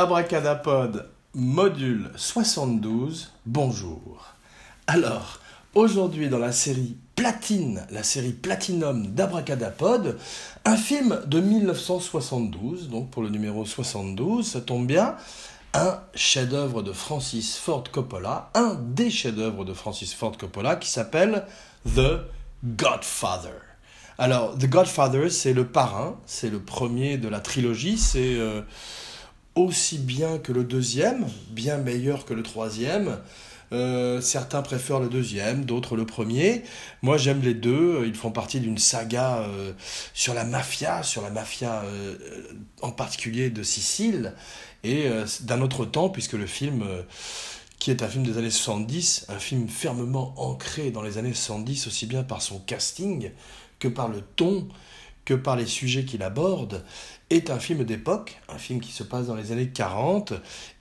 Abracadapod, module 72, bonjour. Alors, aujourd'hui dans la série Platine, la série Platinum d'Abracadapod, un film de 1972, donc pour le numéro 72, ça tombe bien, un chef-d'œuvre de Francis Ford Coppola, un des chefs-d'œuvre de Francis Ford Coppola qui s'appelle The Godfather. Alors, The Godfather, c'est le parrain, c'est le premier de la trilogie, c'est euh, aussi bien que le deuxième, bien meilleur que le troisième. Euh, certains préfèrent le deuxième, d'autres le premier. Moi, j'aime les deux. Ils font partie d'une saga euh, sur la mafia, sur la mafia euh, en particulier de Sicile, et d'un autre temps, puisque le film, qui est un film des années 70, un film fermement ancré dans les années 70, aussi bien par son casting que par le ton, que par les sujets qu'il aborde, est un film d'époque, un film qui se passe dans les années 40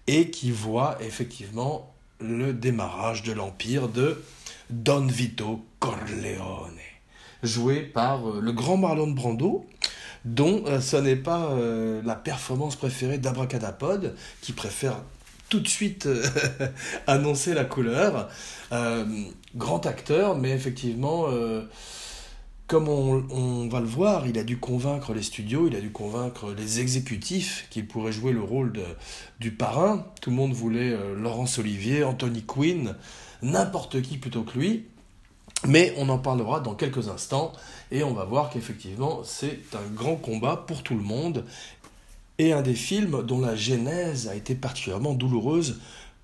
et qui voit effectivement le démarrage de l'empire de Don Vito Corleone, joué par euh, le grand Marlon Brando, dont euh, ce n'est pas euh, la performance préférée d'Abracadapod, qui préfère tout de suite annoncer la couleur. grand acteur, mais effectivement comme on, va le voir, il a dû convaincre les studios, il a dû convaincre les exécutifs qu'il pourrait jouer le rôle du parrain. Tout le monde voulait euh, Laurence Olivier, Anthony Quinn, n'importe qui plutôt que lui. Mais on en parlera dans quelques instants et on va voir qu'effectivement c'est un grand combat pour tout le monde et un des films dont la genèse a été particulièrement douloureuse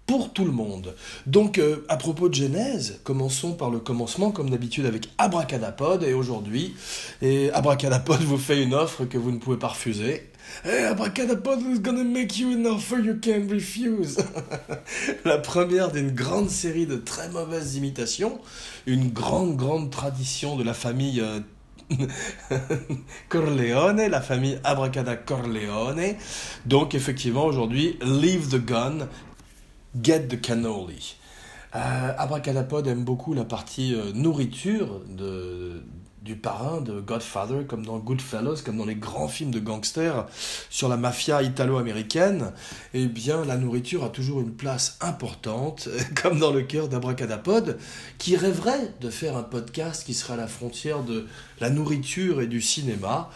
pour tout le monde. Donc, euh, à propos de Genèse, commençons par le commencement, comme d'habitude, avec Abracadapod. Et aujourd'hui, et Abracadapod vous fait une offre que vous ne pouvez pas refuser. Hey, Abracadapod is gonna make you an offer you can't refuse. La première d'une grande série de très mauvaises imitations, une grande, grande tradition de la famille euh, Corleone, la famille Abracada Corleone. Donc effectivement aujourd'hui, Leave the Gun Get the Cannoli. Euh, Abracadapod aime beaucoup la partie euh, nourriture de, du parrain de Godfather, comme dans Goodfellas, comme dans les grands films de gangsters sur la mafia italo-américaine. Eh bien, la nourriture a toujours une place importante, comme dans le cœur d'Abracadapod, qui rêverait de faire un podcast qui serait à la frontière de la nourriture et du cinéma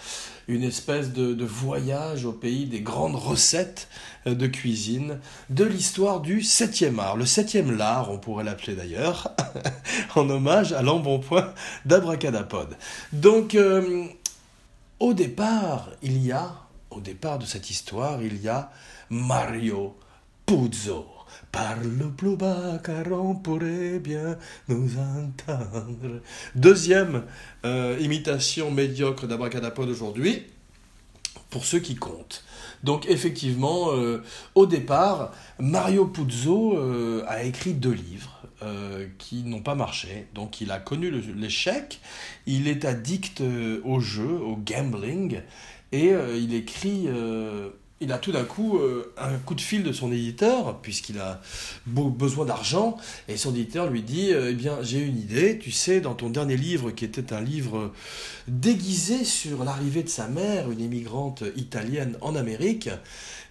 une espèce de, voyage au pays des grandes recettes euh, de cuisine, de l'histoire du 7e art, le 7e lard, on pourrait l'appeler d'ailleurs, en hommage à l'embonpoint d'Abracadapod. Donc, euh, au départ, il y a, au départ de cette histoire, il y a Mario Puzo. Parle plus bas car on pourrait bien nous entendre. Deuxième euh, imitation médiocre d'Abracadapod aujourd'hui, pour ceux qui comptent. Donc effectivement, euh, au départ, Mario Puzo euh, a écrit deux livres. qui n'ont pas marché. Donc il a connu l'échec, il est addict au jeu, au gambling, et il écrit il a tout d'un coup euh, un coup de fil de son éditeur, puisqu'il a besoin d'argent, et son éditeur lui dit euh, Eh bien, j'ai une idée, tu sais, dans ton dernier livre, qui était un livre déguisé sur l'arrivée de sa mère, une immigrante italienne en Amérique,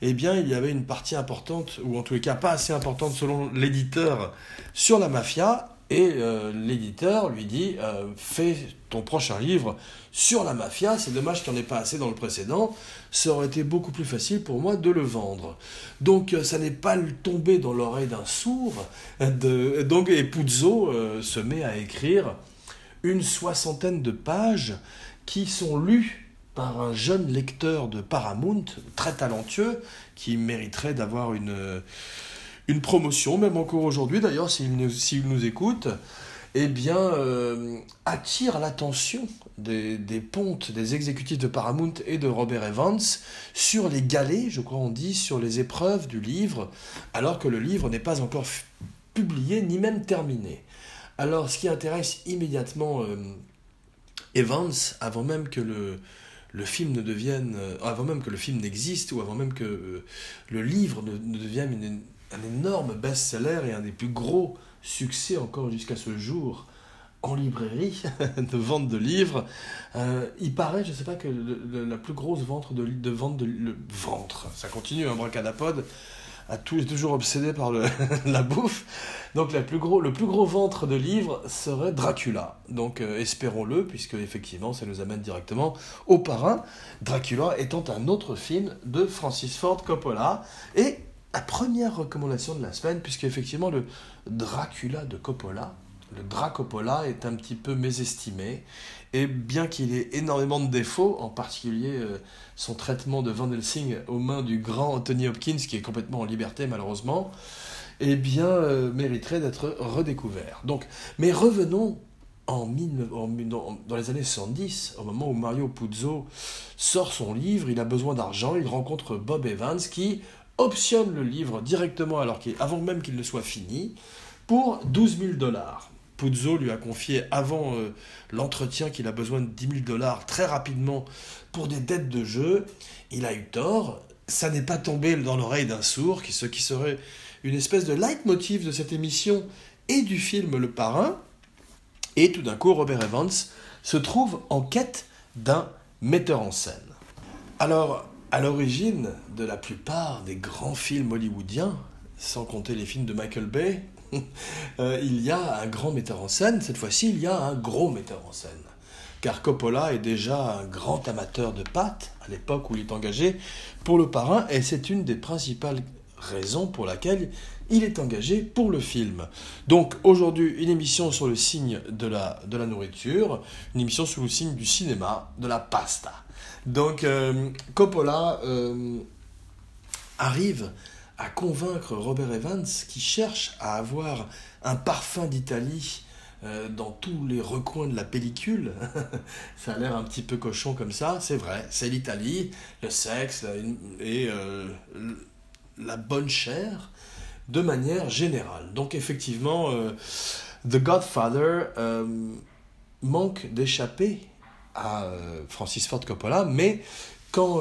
eh bien, il y avait une partie importante, ou en tous les cas pas assez importante selon l'éditeur, sur la mafia, et euh, l'éditeur lui dit Fais ton prochain livre sur la mafia, c'est dommage qu'il n'y en ait pas assez dans le précédent, ça aurait été beaucoup plus facile pour moi de le vendre. Donc euh, ça n'est pas tombé dans l'oreille d'un sourd, donc et euh, se met à écrire une soixantaine de pages qui sont lues par un jeune lecteur de Paramount, très talentueux, qui mériterait d'avoir une, une promotion, même encore aujourd'hui d'ailleurs, s'il nous, nous écoute eh bien, euh, attire l'attention des, pontes des exécutifs de Paramount et de Robert Evans sur les galets, je crois on dit, sur les épreuves du livre, alors que le livre n'est pas encore publié ni même terminé. Alors, ce qui intéresse immédiatement euh, Evans, avant même que le, le film ne devienne, euh, avant même que le film n'existe, ou avant même que le livre ne, devienne un énorme best-seller et un des plus gros succès encore jusqu'à ce jour en librairie de vente de livres. Euh, il paraît, je ne sais pas, que la plus grosse vente de, de vente de le ventre, ça continue, un hein, bracadapod à tout, est toujours obsédé par la bouffe. Donc la plus gros, le plus gros ventre de livres serait Dracula. Donc euh, espérons-le, puisque effectivement ça nous amène directement au parrain. Dracula étant un autre film de Francis Ford Coppola. Et la première recommandation de la semaine, puisque effectivement le Dracula de Coppola le Dracopola est un petit peu mésestimé. Et bien qu'il ait énormément de défauts, en particulier euh, son traitement de Van Helsing aux mains du grand Anthony Hopkins, qui est complètement en liberté malheureusement, eh bien, euh, mériterait d'être redécouvert. Donc, mais revenons en, dans les années 70, au moment où Mario Puzo sort son livre, il a besoin d'argent, il rencontre Bob Evans qui optionne le livre directement alors avant même qu'il ne soit fini pour 12 000 dollars. Puzzo lui a confié avant euh, l'entretien qu'il a besoin de 10 000 dollars très rapidement pour des dettes de jeu. Il a eu tort. Ça n'est pas tombé dans l'oreille d'un sourd, ce qui serait une espèce de leitmotiv de cette émission et du film Le Parrain. Et tout d'un coup, Robert Evans se trouve en quête d'un metteur en scène. Alors, à l'origine de la plupart des grands films hollywoodiens, sans compter les films de Michael Bay, Euh, il y a un grand metteur en scène, cette fois-ci il y a un gros metteur en scène. Car Coppola est déjà un grand amateur de pâtes à l'époque où il est engagé pour le parrain, et c'est une des principales raisons pour laquelle il est engagé pour le film. Donc aujourd'hui, une émission sur le signe de la, de la nourriture, une émission sur le signe du cinéma, de la pasta. Donc euh, Coppola euh, arrive à convaincre Robert Evans qui cherche à avoir un parfum d'Italie euh, dans tous les recoins de la pellicule. ça a l'air un petit peu cochon comme ça, c'est vrai, c'est l'Italie, le sexe et la bonne chair de manière générale. Donc effectivement, The Godfather manque d'échapper à Francis Ford Coppola, mais quand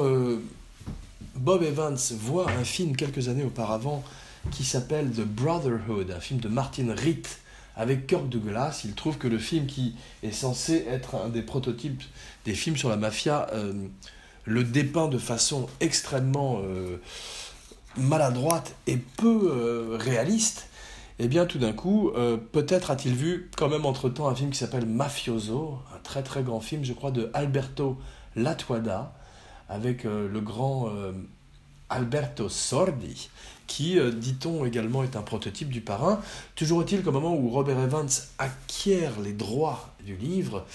Bob Evans voit un film quelques années auparavant qui s'appelle The Brotherhood, un film de Martin Ritt avec Kirk Douglas. Il trouve que le film qui est censé être un des prototypes des films sur la mafia euh, le dépeint de façon extrêmement euh, maladroite et peu euh, réaliste. Eh bien tout d'un coup, peut-être a-t-il vu quand même entre-temps un film qui s'appelle Mafioso, un très très grand film, je crois, de Alberto Latuada, avec euh, le grand euh, Alberto Sordi, qui, euh, dit-on également, est un prototype du parrain. Toujours est-il qu'au moment où Robert Evans acquiert les droits du livre,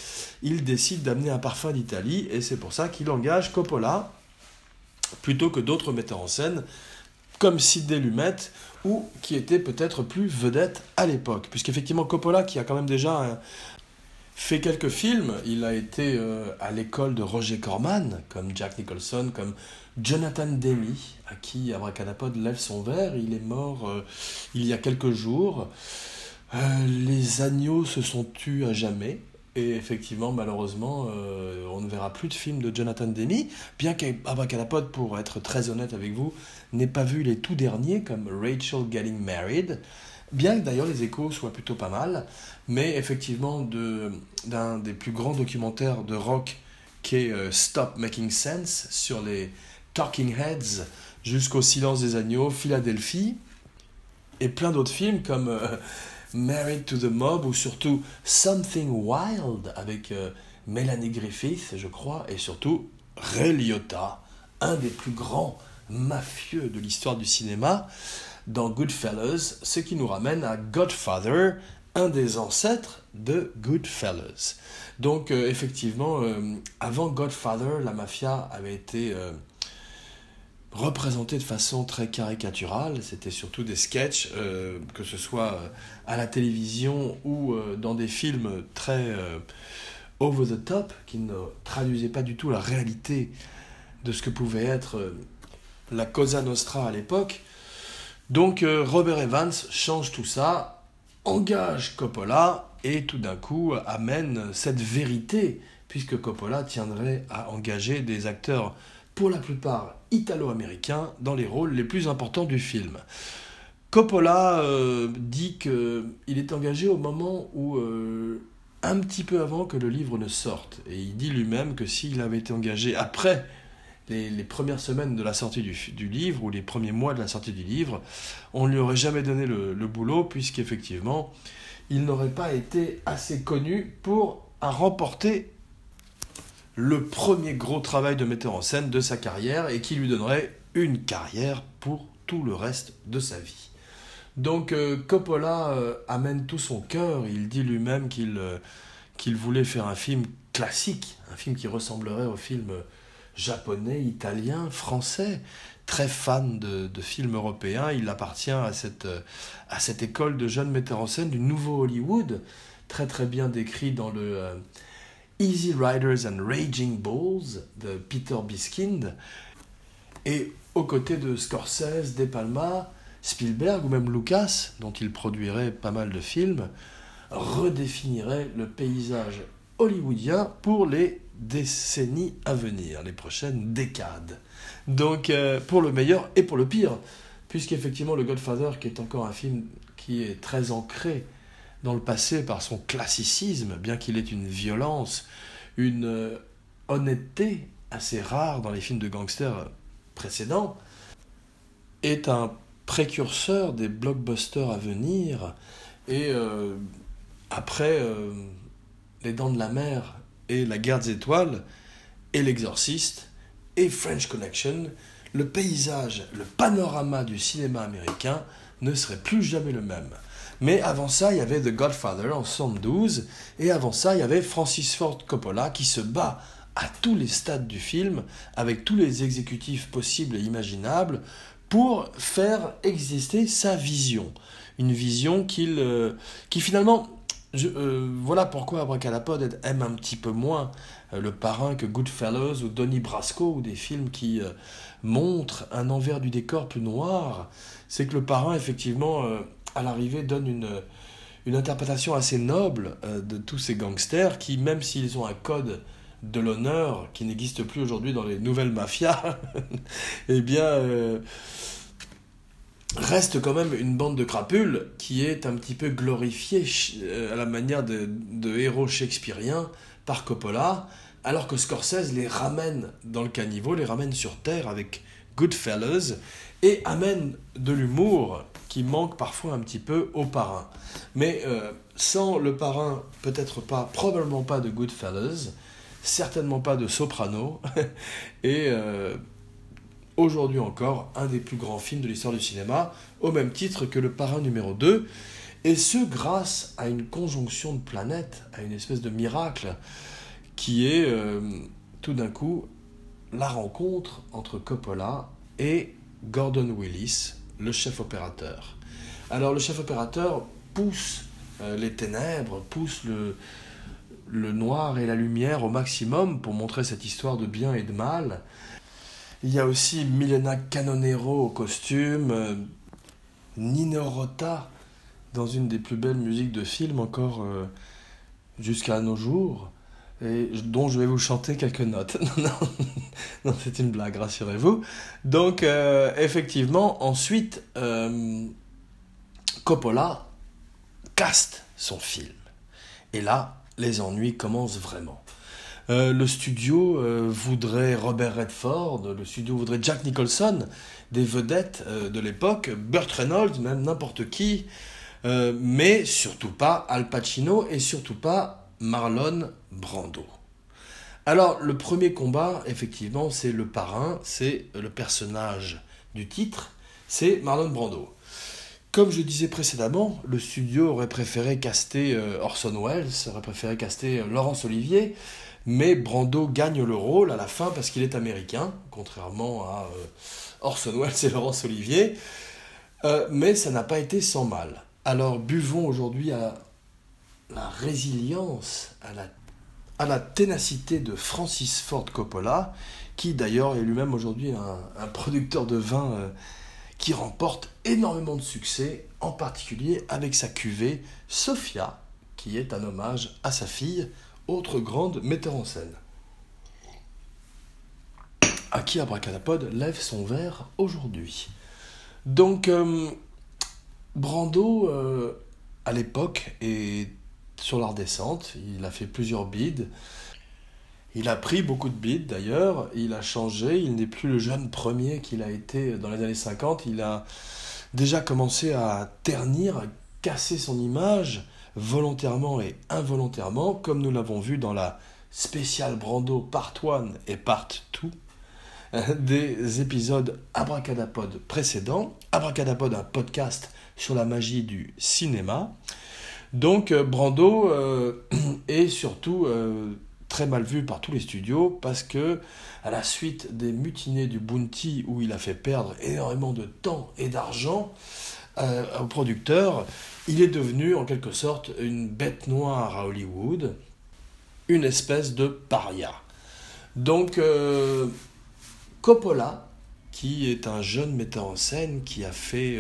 il décide d'amener un parfum d'Italie, et c'est pour ça qu'il engage Coppola, plutôt que d'autres metteurs en scène, comme Sidney Lumet, ou qui était peut-être plus vedette à l'époque. Puisqu'effectivement, Coppola, qui a quand même déjà fait quelques films. Il a été euh, à l'école de Roger Corman, comme Jack Nicholson, comme Jonathan Demi, à qui Abracadapod lève son verre. Il est mort euh, il y a quelques jours. Euh, les agneaux se sont tus à jamais. Et effectivement, malheureusement, on ne verra plus de films de Jonathan Demi, bien qu'Abracadapod, pour être très honnête avec vous, n'ait pas vu les tout derniers, comme Rachel Getting Married, Bien que d'ailleurs les échos soient plutôt pas mal, mais effectivement d'un des plus grands documentaires de rock qui est euh, Stop Making Sense sur les Talking Heads jusqu'au Silence des Agneaux, Philadelphie, et plein d'autres films comme euh, Married to the Mob ou surtout Something Wild avec euh, Melanie Griffith, je crois, et surtout Ray Liotta, un des plus grands mafieux de l'histoire du cinéma dans Goodfellas, ce qui nous ramène à Godfather, un des ancêtres de Goodfellas. Donc euh, effectivement, euh, avant Godfather, la mafia avait été euh, représentée de façon très caricaturale. C'était surtout des sketchs, que ce soit à la télévision ou dans des films très over the top, qui ne traduisaient pas du tout la réalité de ce que pouvait être la Cosa Nostra à l'époque. Donc euh, Robert Evans change tout ça, engage Coppola et tout d'un coup amène cette vérité, puisque Coppola tiendrait à engager des acteurs pour la plupart italo-américains dans les rôles les plus importants du film. Coppola euh, dit qu'il est engagé au moment où euh, un petit peu avant que le livre ne sorte. Et il dit lui-même que s'il avait été engagé après les, premières semaines de la sortie du, livre, ou les premiers mois de la sortie du livre, on ne lui aurait jamais donné le, le boulot, puisqu'effectivement, il n'aurait pas été assez connu pour remporter le premier gros travail de metteur en scène de sa carrière et qui lui donnerait une carrière pour tout le reste de sa vie. Donc euh, Coppola euh, amène tout son cœur, il dit lui-même qu'il euh, qu'il voulait faire un film classique, un film qui ressemblerait au film japonais, italien, français. Très fan de, de films européens, il appartient à cette, à cette école de jeunes metteurs en scène du nouveau Hollywood, très très bien décrit dans le Easy Riders and Raging Bulls de Peter Biskind. Et aux côtés de Scorsese, De Palma, Spielberg ou même Lucas, dont il produirait pas mal de films, redéfinirait le paysage hollywoodien pour les décennies à venir, les prochaines décades. Donc euh, pour le meilleur et pour le pire, puisqu'effectivement le Godfather, qui est encore un film qui est très ancré dans le passé par son classicisme, bien qu'il ait une violence, une euh, honnêteté assez rare dans les films de gangsters précédents, est un précurseur des blockbusters à venir. Et euh, après euh, Les Dents de la Mer et La Guerre des Étoiles et L'Exorciste et French Connection, le paysage, le panorama du cinéma américain ne serait plus jamais le même. Mais avant ça, il y avait The Godfather en 72, et avant ça, il y avait Francis Ford Coppola qui se bat à tous les stades du film, avec tous les exécutifs possibles et imaginables, pour faire exister sa vision. Une vision qu'il, euh, qui finalement, euh, voilà pourquoi Abracadapod aime un petit peu moins euh, Le Parrain que Goodfellas ou Donnie Brasco, ou des films qui montrent un envers du décor plus noir. C'est que Le Parrain, effectivement, à l'arrivée, donne une, une interprétation assez noble euh, de tous ces gangsters qui, même s'ils ont un code de l'honneur qui n'existe plus aujourd'hui dans les nouvelles mafias, eh bien, euh, reste quand même une bande de crapules qui est un petit peu glorifiée euh, à la manière de, de héros shakespeariens par Coppola, alors que Scorsese les ramène dans le caniveau, les ramène sur terre avec Goodfellas et amène de l'humour qui manque parfois un petit peu au parrain. Mais euh, sans le parrain, peut-être pas, probablement pas de Goodfellas, certainement pas de Soprano, et euh, aujourd'hui encore un des plus grands films de l'histoire du cinéma, au même titre que le parrain numéro 2, et ce grâce à une conjonction de planètes, à une espèce de miracle, qui est euh, tout d'un coup la rencontre entre Coppola et Gordon Willis, le chef opérateur. Alors le chef opérateur pousse euh, les ténèbres, pousse le, noir et la lumière au maximum pour montrer cette histoire de bien et de mal. Il y a aussi Milena Canonero au costume, euh, Nino Rota dans une des plus belles musiques de film encore euh, jusqu'à nos jours et dont je vais vous chanter quelques notes. non, non, c'est une blague, rassurez-vous. Donc, euh, effectivement, ensuite, euh, Coppola caste son film. Et là, les ennuis commencent vraiment. Euh, le studio voudrait Robert Redford, le studio voudrait Jack Nicholson, des vedettes de l'époque, Burt Reynolds, même n'importe qui, mais surtout pas Al Pacino et surtout pas Marlon Brando. Alors, le premier combat, effectivement, c'est le parrain, c'est le personnage du titre, c'est Marlon Brando. Comme je disais précédemment, le studio aurait préféré caster euh, Orson Welles, aurait préféré caster euh, Laurence Olivier, mais Brando gagne le rôle à la fin parce qu'il est américain, contrairement à euh, Orson Welles et Laurence Olivier. mais ça n'a pas été sans mal. Alors buvons aujourd'hui à la résilience, à la, à la ténacité de Francis Ford Coppola, qui d'ailleurs est lui-même aujourd'hui un, producteur de vin euh, qui remporte énormément de succès, en particulier avec sa cuvée Sophia, qui est un hommage à sa fille, autre grande metteur en scène. À qui Abracadapod lève son verre aujourd'hui. Donc, euh, Brando, euh, à l'époque, est sur la redescente. Il a fait plusieurs bids. Il a pris beaucoup de bids d'ailleurs. Il a changé. Il n'est plus le jeune premier qu'il a été dans les années 50. Il a déjà commencé à ternir, à casser son image volontairement et involontairement, comme nous l'avons vu dans la spéciale Brando Part 1 et Part 2 des épisodes Abracadapod précédents. Abracadapod, un podcast sur la magie du cinéma. Donc euh, Brando euh, est surtout euh, très mal vu par tous les studios parce que à la suite des mutinées du Bounty où il a fait perdre énormément de temps et d'argent aux producteurs, il est devenu en quelque sorte une bête noire à Hollywood, une espèce de paria. Donc Coppola, qui est un jeune metteur en scène qui a fait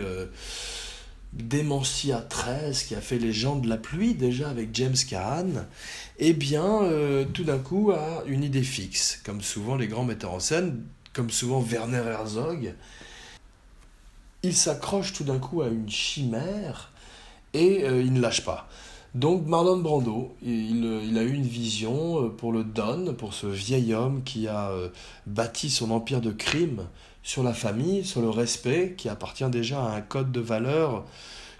Dementia 13 qui a fait Les gens de la pluie déjà avec James Caan, eh bien euh, tout d'un coup a une idée fixe, comme souvent les grands metteurs en scène, comme souvent Werner Herzog. Il s'accroche tout d'un coup à une chimère et euh, il ne lâche pas. Donc Marlon Brando, il, il, a eu une vision euh, pour le Don, pour ce vieil homme qui a bâti son empire de crime sur la famille, sur le respect, qui appartient déjà à un code de valeurs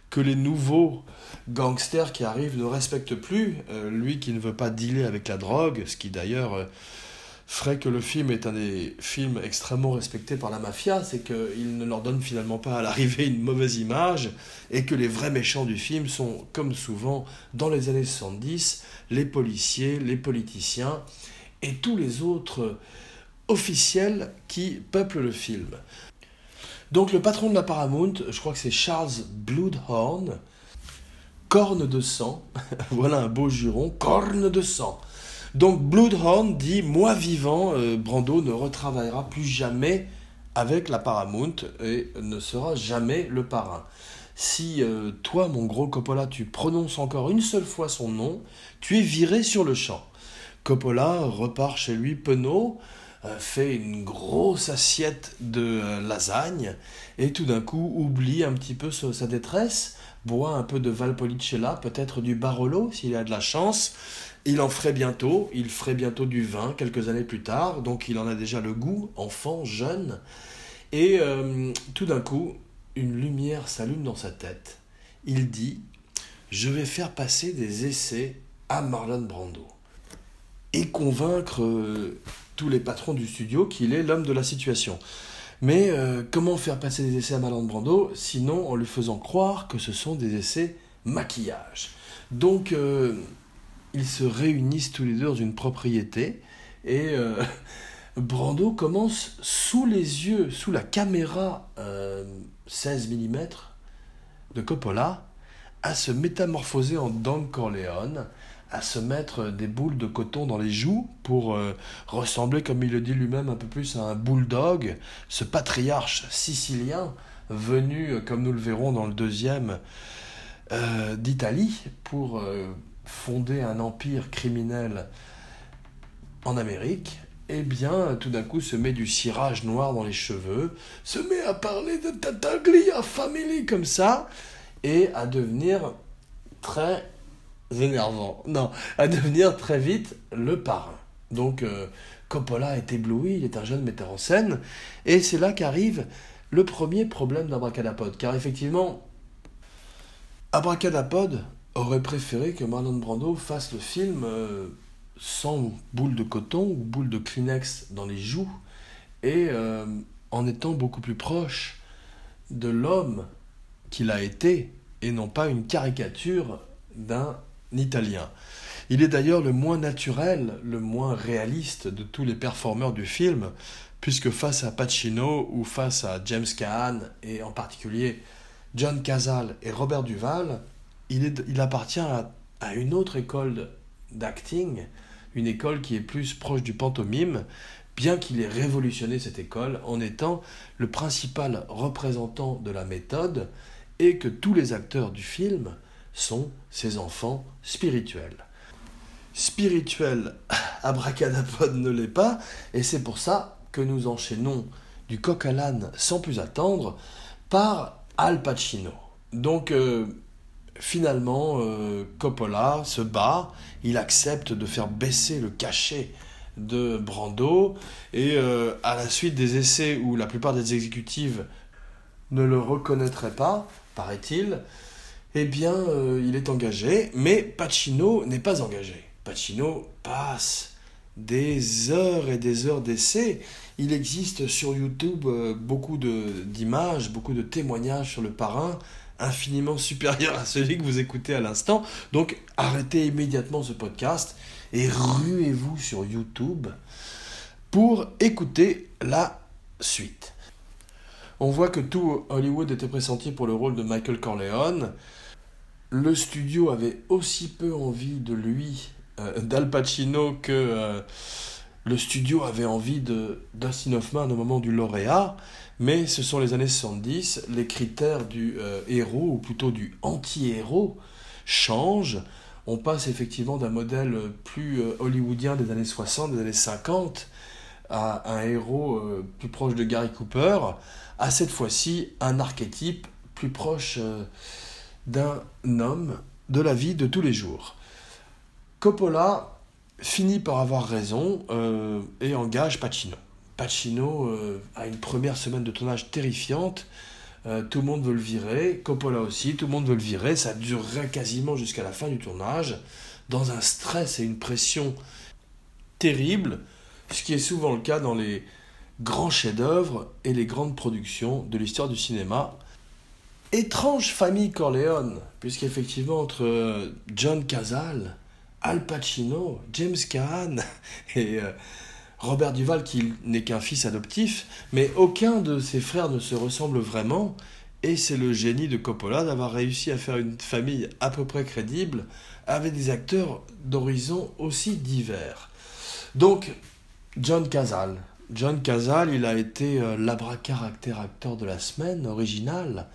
que les nouveaux gangsters qui arrivent ne respectent plus. Euh, lui qui ne veut pas dealer avec la drogue, ce qui d'ailleurs euh, ferait que le film est un des films extrêmement respectés par la mafia, c'est qu'il ne leur donne finalement pas à l'arrivée une mauvaise image et que les vrais méchants du film sont, comme souvent dans les années 70, les policiers, les politiciens et tous les autres officiels qui peuplent le film. Donc le patron de la Paramount, je crois que c'est Charles Bloodhorn, corne de sang, voilà un beau juron, corne de sang. Donc Bloodhorn dit, moi vivant, euh, Brando ne retravaillera plus jamais avec la Paramount et ne sera jamais le parrain. Si euh, toi, mon gros Coppola, tu prononces encore une seule fois son nom, tu es viré sur le champ. Coppola repart chez lui penaud, fait une grosse assiette de euh, lasagne et tout d'un coup oublie un petit peu sa détresse, boit un peu de Valpolicella, peut-être du Barolo s'il a de la chance. Il en ferait bientôt, il ferait bientôt du vin quelques années plus tard, donc il en a déjà le goût, enfant, jeune. Et euh, tout d'un coup, une lumière s'allume dans sa tête. Il dit Je vais faire passer des essais à Marlon Brando et convaincre les patrons du studio qu'il est l'homme de la situation. Mais euh, comment faire passer des essais à Marlon Brando sinon en lui faisant croire que ce sont des essais maquillage? Donc euh, ils se réunissent tous les deux dans une propriété et euh, Brando commence sous les yeux, sous la caméra 16 mm de Coppola à se métamorphoser en Don Corleone à se mettre des boules de coton dans les joues pour euh, ressembler, comme il le dit lui-même, un peu plus à un bulldog, ce patriarche sicilien venu, euh, comme nous le verrons dans le deuxième, euh, d'Italie pour fonder un empire criminel en Amérique, eh bien, tout d'un coup, se met du cirage noir dans les cheveux, se met à parler de Tataglia Family comme ça, et à devenir très énervant. Non, à devenir très vite le parrain. Donc euh, Coppola est ébloui, il est un jeune metteur en scène, et c'est là qu'arrive le premier problème d'Abracadapod. Car effectivement, Abracadapod aurait préféré que Marlon Brando fasse le film euh, sans boule de coton ou boule de Kleenex dans les joues, et euh, en étant beaucoup plus proche de l'homme qu'il a été, et non pas une caricature d'un italien. Il est d'ailleurs le moins naturel, le moins réaliste de tous les performeurs du film, puisque face à Pacino ou face à James Caan, et en particulier John Cazale et Robert Duval, il, appartient à une autre école d'acting, une école qui est plus proche du pantomime, bien qu'il ait révolutionné cette école en étant le principal représentant de la méthode et que tous les acteurs du film sont ses enfants spirituels. Spirituel, abracadapod ne l'est pas, et c'est pour ça que nous enchaînons du coq à l'âne sans plus attendre par Al Pacino. Donc, euh, finalement, euh, Coppola se bat, il accepte de faire baisser le cachet de Brando, et euh, à la suite des essais où la plupart des exécutives ne le reconnaîtraient pas, paraît-il, eh bien, euh, il est engagé, mais Pacino n'est pas engagé. Pacino passe des heures et des heures d'essais. Il existe sur YouTube beaucoup d'images, beaucoup de témoignages sur le parrain infiniment supérieur à celui que vous écoutez à l'instant. Donc arrêtez immédiatement ce podcast et ruez-vous sur YouTube pour écouter la suite. On voit que tout Hollywood était pressenti pour le rôle de Michael Corleone. Le studio avait aussi peu envie de lui, euh, d'Al Pacino, que euh, le studio avait envie de Dustin Hoffman au moment du lauréat. Mais ce sont les années 70, les critères du euh, héros, ou plutôt du anti-héros, changent. On passe effectivement d'un modèle plus hollywoodien des années 60, des années 50, à un héros plus proche de Gary Cooper, à cette fois-ci un archétype plus proche d'un homme de la vie de tous les jours. Coppola finit par avoir raison et engage Pacino. Pacino euh, a une première semaine de tournage terrifiante. Euh, tout le monde veut le virer, Coppola aussi, tout le monde veut le virer. Ça durerait quasiment jusqu'à la fin du tournage, dans un stress et une pression terrible, ce qui est souvent le cas dans les grands chefs-d'œuvre et les grandes productions de l'histoire du cinéma. Étrange famille Corleone, puisqu'effectivement entre euh, John Cazale, Al Pacino, James Caan et Robert Duval qui n'est qu'un fils adoptif, mais aucun de ses frères ne se ressemble vraiment, et c'est le génie de Coppola d'avoir réussi à faire une famille à peu près crédible avec des acteurs d'horizons aussi divers. Donc, John Cazale. John Cazale, il a été euh, l'abracaractère acteur de la semaine original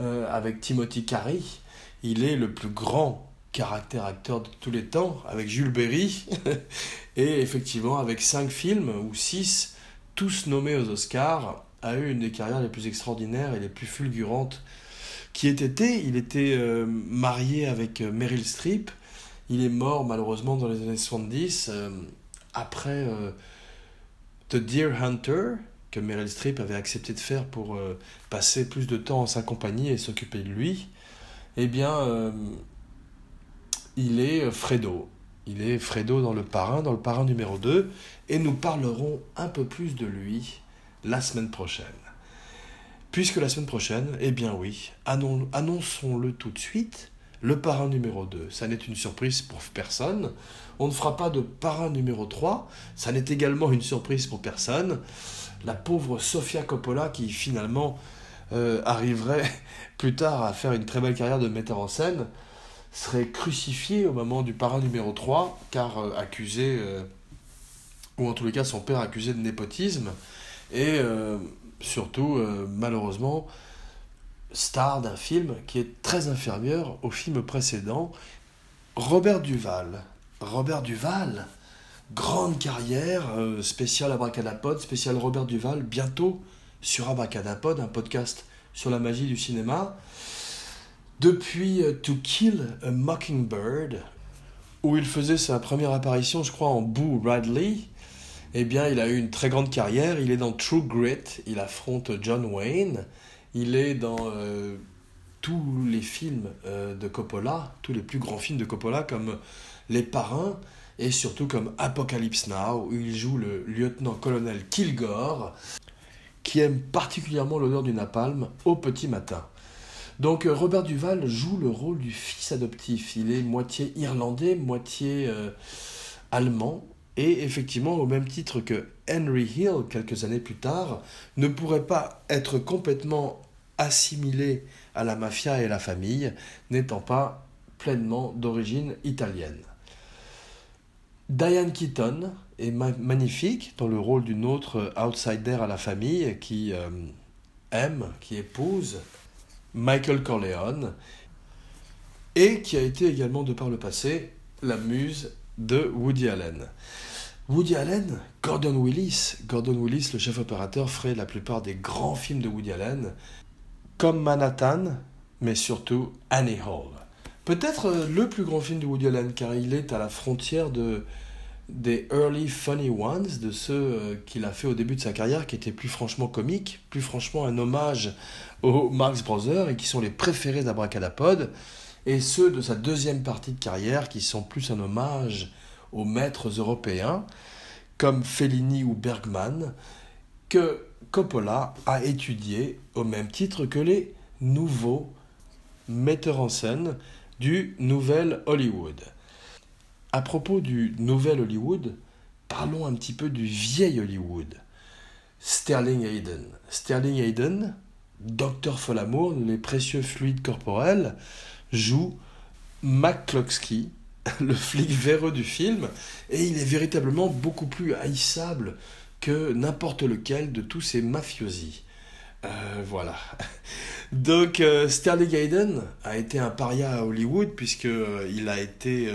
euh, avec Timothy Carey. Il est le plus grand caractère acteur de tous les temps, avec Jules Berry, et effectivement avec cinq films, ou six, tous nommés aux Oscars, a eu une des carrières les plus extraordinaires et les plus fulgurantes qui ait été. Il était euh, marié avec euh, Meryl Streep, il est mort malheureusement dans les années 70, euh, après The Deer Hunter, que Meryl Streep avait accepté de faire pour passer plus de temps en sa compagnie et s'occuper de lui. Eh bien, il est euh, Fredo. Il est Fredo dans le parrain, dans le parrain numéro 2, et nous parlerons un peu plus de lui la semaine prochaine. Puisque la semaine prochaine, eh bien oui, annonçons-le tout de suite, le parrain numéro 2, ça n'est une surprise pour personne. On ne fera pas de parrain numéro 3, ça n'est également une surprise pour personne. La pauvre Sofia Coppola qui finalement euh, arriverait plus tard à faire une très belle carrière de metteur en scène, serait crucifié au moment du parrain numéro 3, car euh, accusé, euh, ou en tous les cas son père accusé de népotisme, et euh, surtout, malheureusement, star d'un film qui est très inférieur au film précédent, Robert Duval. Robert Duval, grande carrière, spécial Abracadapod, spécial Robert Duval, bientôt sur Abracadapod, un podcast sur la magie du cinéma. Depuis euh, To Kill a Mockingbird, où il faisait sa première apparition, je crois, en Boo Radley, eh bien, il a eu une très grande carrière. Il est dans True Grit, il affronte John Wayne. Il est dans euh, tous les films euh, de Coppola, tous les plus grands films de Coppola, comme Les Parrains et surtout comme Apocalypse Now, où il joue le lieutenant-colonel Kilgore, qui aime particulièrement l'odeur du napalm au petit matin. Donc euh, Robert Duval joue le rôle du fils adoptif. Il est moitié irlandais, moitié euh, allemand. Et effectivement, au même titre que Henry Hill, quelques années plus tard, ne pourrait pas être complètement assimilé à la mafia et à la famille, n'étant pas pleinement d'origine italienne. Diane Keaton est magnifique dans le rôle d'une autre outsider à la famille qui euh, aime, qui épouse Michael Corleone, et qui a été également, de par le passé, la muse de Woody Allen. Woody Allen, Gordon Willis, Gordon Willis, le chef opérateur, ferait la plupart des grands films de Woody Allen, comme Manhattan, mais surtout Annie Hall. Peut-être euh, le plus grand film de Woody Allen, car il est à la frontière de, des early funny ones, de ceux euh, qu'il a fait au début de sa carrière, qui étaient plus franchement comiques, plus franchement un hommage aux Marx Brothers, et qui sont les préférés d'Abracadapod, et ceux de sa deuxième partie de carrière, qui sont plus un hommage aux maîtres européens, comme Fellini ou Bergman, que Coppola a étudié au même titre que les nouveaux metteurs en scène du Nouvel Hollywood. À propos du Nouvel Hollywood, parlons un petit peu du vieil Hollywood. Sterling Hayden. Sterling Hayden, docteur Folamour, les précieux fluides corporels, joue McCloskey, le flic véreux du film, et il est véritablement beaucoup plus haïssable que n'importe lequel de tous ces mafiosi. Euh, voilà. Donc euh, Sterling Hayden a été un paria à Hollywood puisque euh, il a été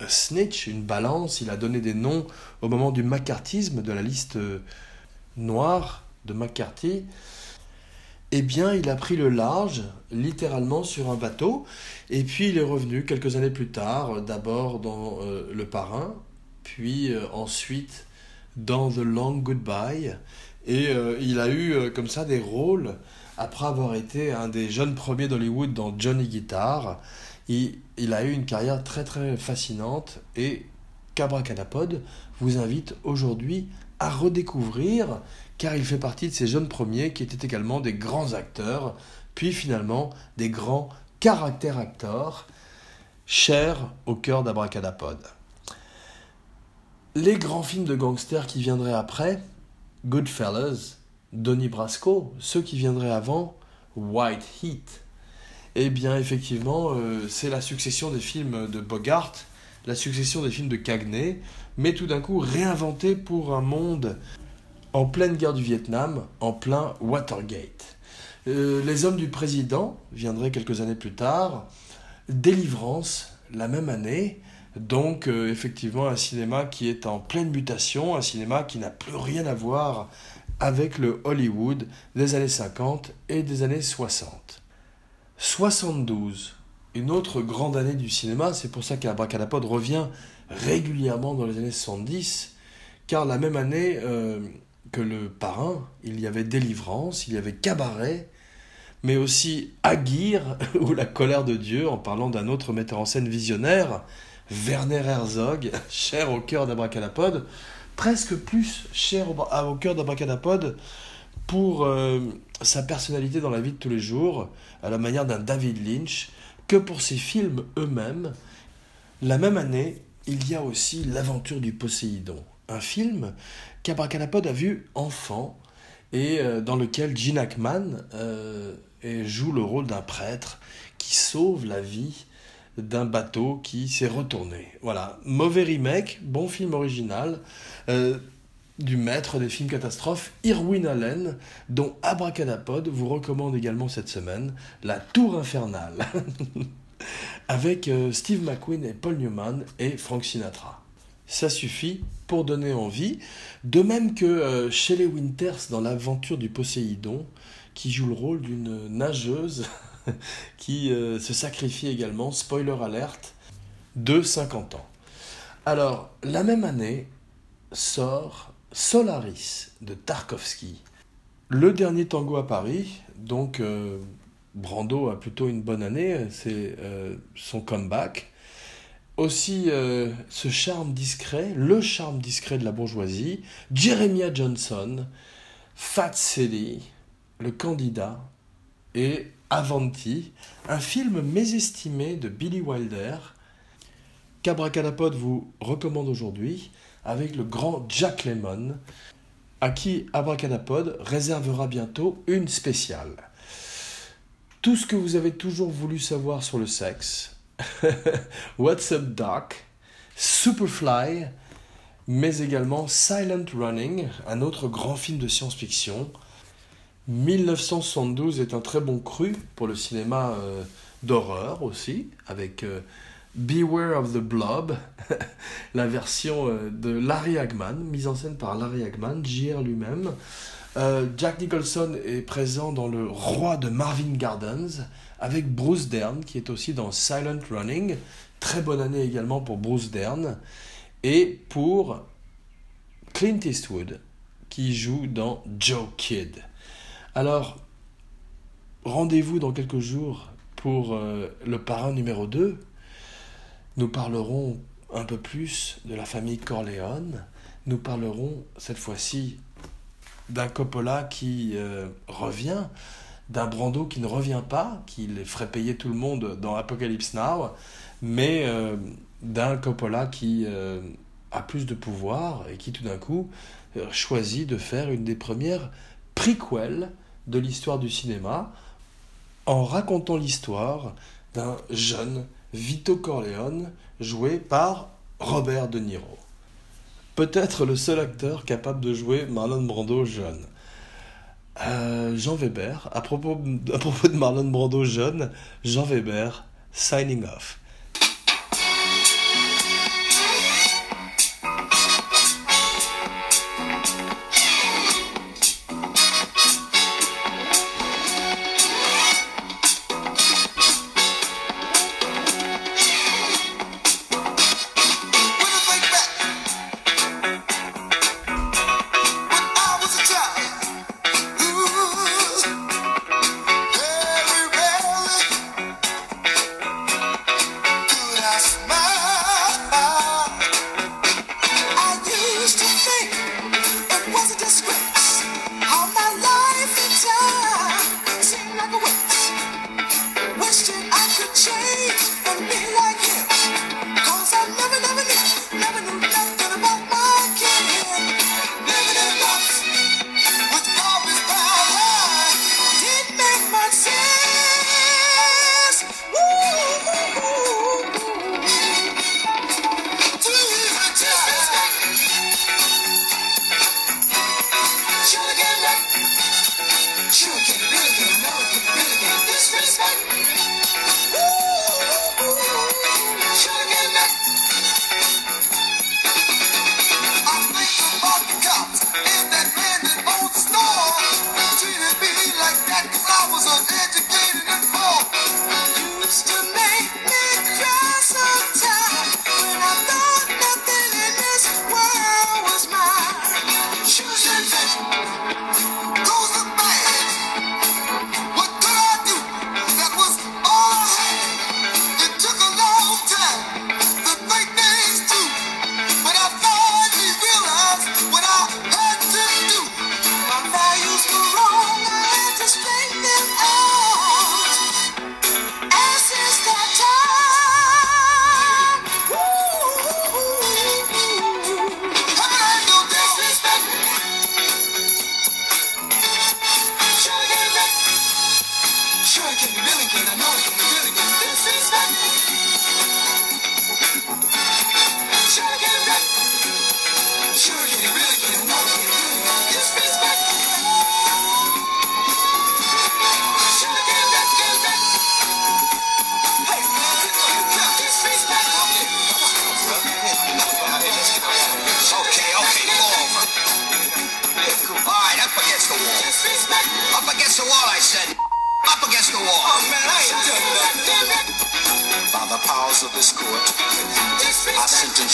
un snitch, une balance. Il a donné des noms au moment du macartisme de la liste noire de McCarthy. Eh bien, il a pris le large, littéralement sur un bateau, et puis il est revenu quelques années plus tard, d'abord dans Le Parrain, puis ensuite dans The Long Goodbye. Et euh, il a eu euh, comme ça des rôles après avoir été un des jeunes premiers d'Hollywood dans Johnny Guitar. Il, a eu une carrière très très fascinante et Cabracadapod vous invite aujourd'hui à redécouvrir car il fait partie de ces jeunes premiers qui étaient également des grands acteurs, puis finalement des grands caractères acteurs, chers au cœur d'Abracadapod. Les grands films de gangsters qui viendraient après, Goodfellas, Donnie Brasco, ceux qui viendraient avant, White Heat. Eh bien, effectivement, euh, c'est la succession des films de Bogart, la succession des films de Cagney, mais tout d'un coup réinventé pour un monde en pleine guerre du Vietnam, en plein Watergate. Euh, les Hommes du Président viendraient quelques années plus tard, Délivrance, la même année, donc euh, effectivement un cinéma qui est en pleine mutation, un cinéma qui n'a plus rien à voir avec le Hollywood des années 50 et des années 60. 72, une autre grande année du cinéma, c'est pour ça qu'Abracadapod revient régulièrement dans les années 70, car la même année euh, que le parrain, il y avait Délivrance, il y avait Cabaret, mais aussi Aguirre ou La colère de Dieu, en parlant d'un autre metteur en scène visionnaire, Werner Herzog, cher au cœur d'Abracadapod, presque plus cher au, cœur d'Abracadapod pour euh, sa personnalité dans la vie de tous les jours, à la manière d'un David Lynch, que pour ses films eux-mêmes. La même année, il y a aussi L'aventure du Poséidon, un film qu'Abracadapod a vu enfant et euh, dans lequel Gene Hackman euh, joue le rôle d'un prêtre qui sauve la vie d'un bateau qui s'est retourné. Voilà, mauvais remake, bon film original, euh, du maître des films catastrophes, Irwin Allen, dont Abracadapod vous recommande également cette semaine, La Tour Infernale, avec euh, Steve McQueen et Paul Newman et Frank Sinatra. Ça suffit pour donner envie, de même que euh, Shelley Winters dans L'aventure du Poséidon, qui joue le rôle d'une nageuse qui euh, se sacrifie également, spoiler alerte, de 50 ans. Alors, la même année sort Solaris de Tarkovsky. Le dernier tango à Paris, donc euh, Brando a plutôt une bonne année, c'est euh, son comeback. Aussi ce charme discret, le charme discret de la bourgeoisie, Jeremiah Johnson, Fat le candidat, et Avanti, un film mésestimé de Billy Wilder, qu'Abracadapod vous recommande aujourd'hui, avec le grand Jack Lemmon, à qui Abracadapod réservera bientôt une spéciale. Tout ce que vous avez toujours voulu savoir sur le sexe, What's Up Doc, Superfly, mais également Silent Running, un autre grand film de science-fiction, 1972 est un très bon cru pour le cinéma euh, d'horreur aussi, avec euh, Beware of the Blob, la version euh, de Larry Hagman, mise en scène par Larry Hagman, JR lui-même. Jack Nicholson est présent dans Le Roi de Marvin Gardens avec Bruce Dern qui est aussi dans Silent Running. Très bonne année également pour Bruce Dern. Et pour Clint Eastwood qui joue dans Joe Kidd. Alors, rendez-vous dans quelques jours pour euh, le parrain numéro 2. Nous parlerons un peu plus de la famille Corleone. Nous parlerons cette fois-ci d'un Coppola qui euh, revient, d'un Brando qui ne revient pas, qui les ferait payer tout le monde dans Apocalypse Now, mais euh, d'un Coppola qui a plus de pouvoir et qui tout d'un coup choisit de faire une des premières prequels de l'histoire du cinéma en racontant l'histoire d'un jeune Vito Corleone joué par Robert De Niro peut-être le seul acteur capable de jouer Marlon Brando jeune. Euh, Jean Weber, à propos, à propos de Marlon Brando jeune, Jean Weber, signing off.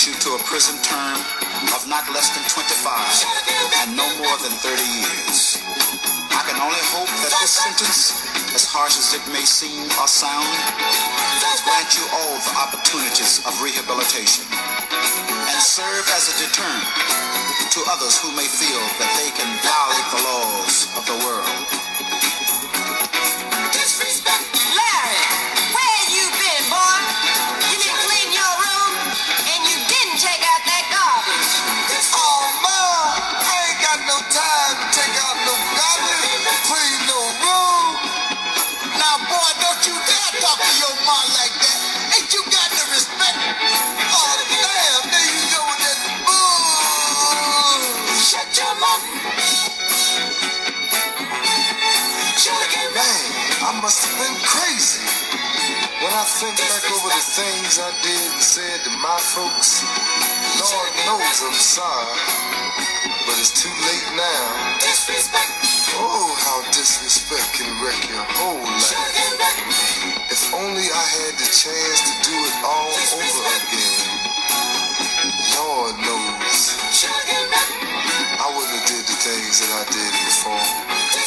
you to a prison term of not less than 25 and no more than 30 years. I can only hope that this sentence, as harsh as it may seem or sound, will grant you all the opportunities of rehabilitation and serve as a deterrent to others who may feel that they can violate the laws of the world. Been crazy. When I think back over the things I did and said to my folks, Lord knows I'm sorry, but it's too late now. Oh, how disrespect can wreck your whole life. If only I had the chance to do it all over again. Lord knows I wouldn't have did the things that I did before.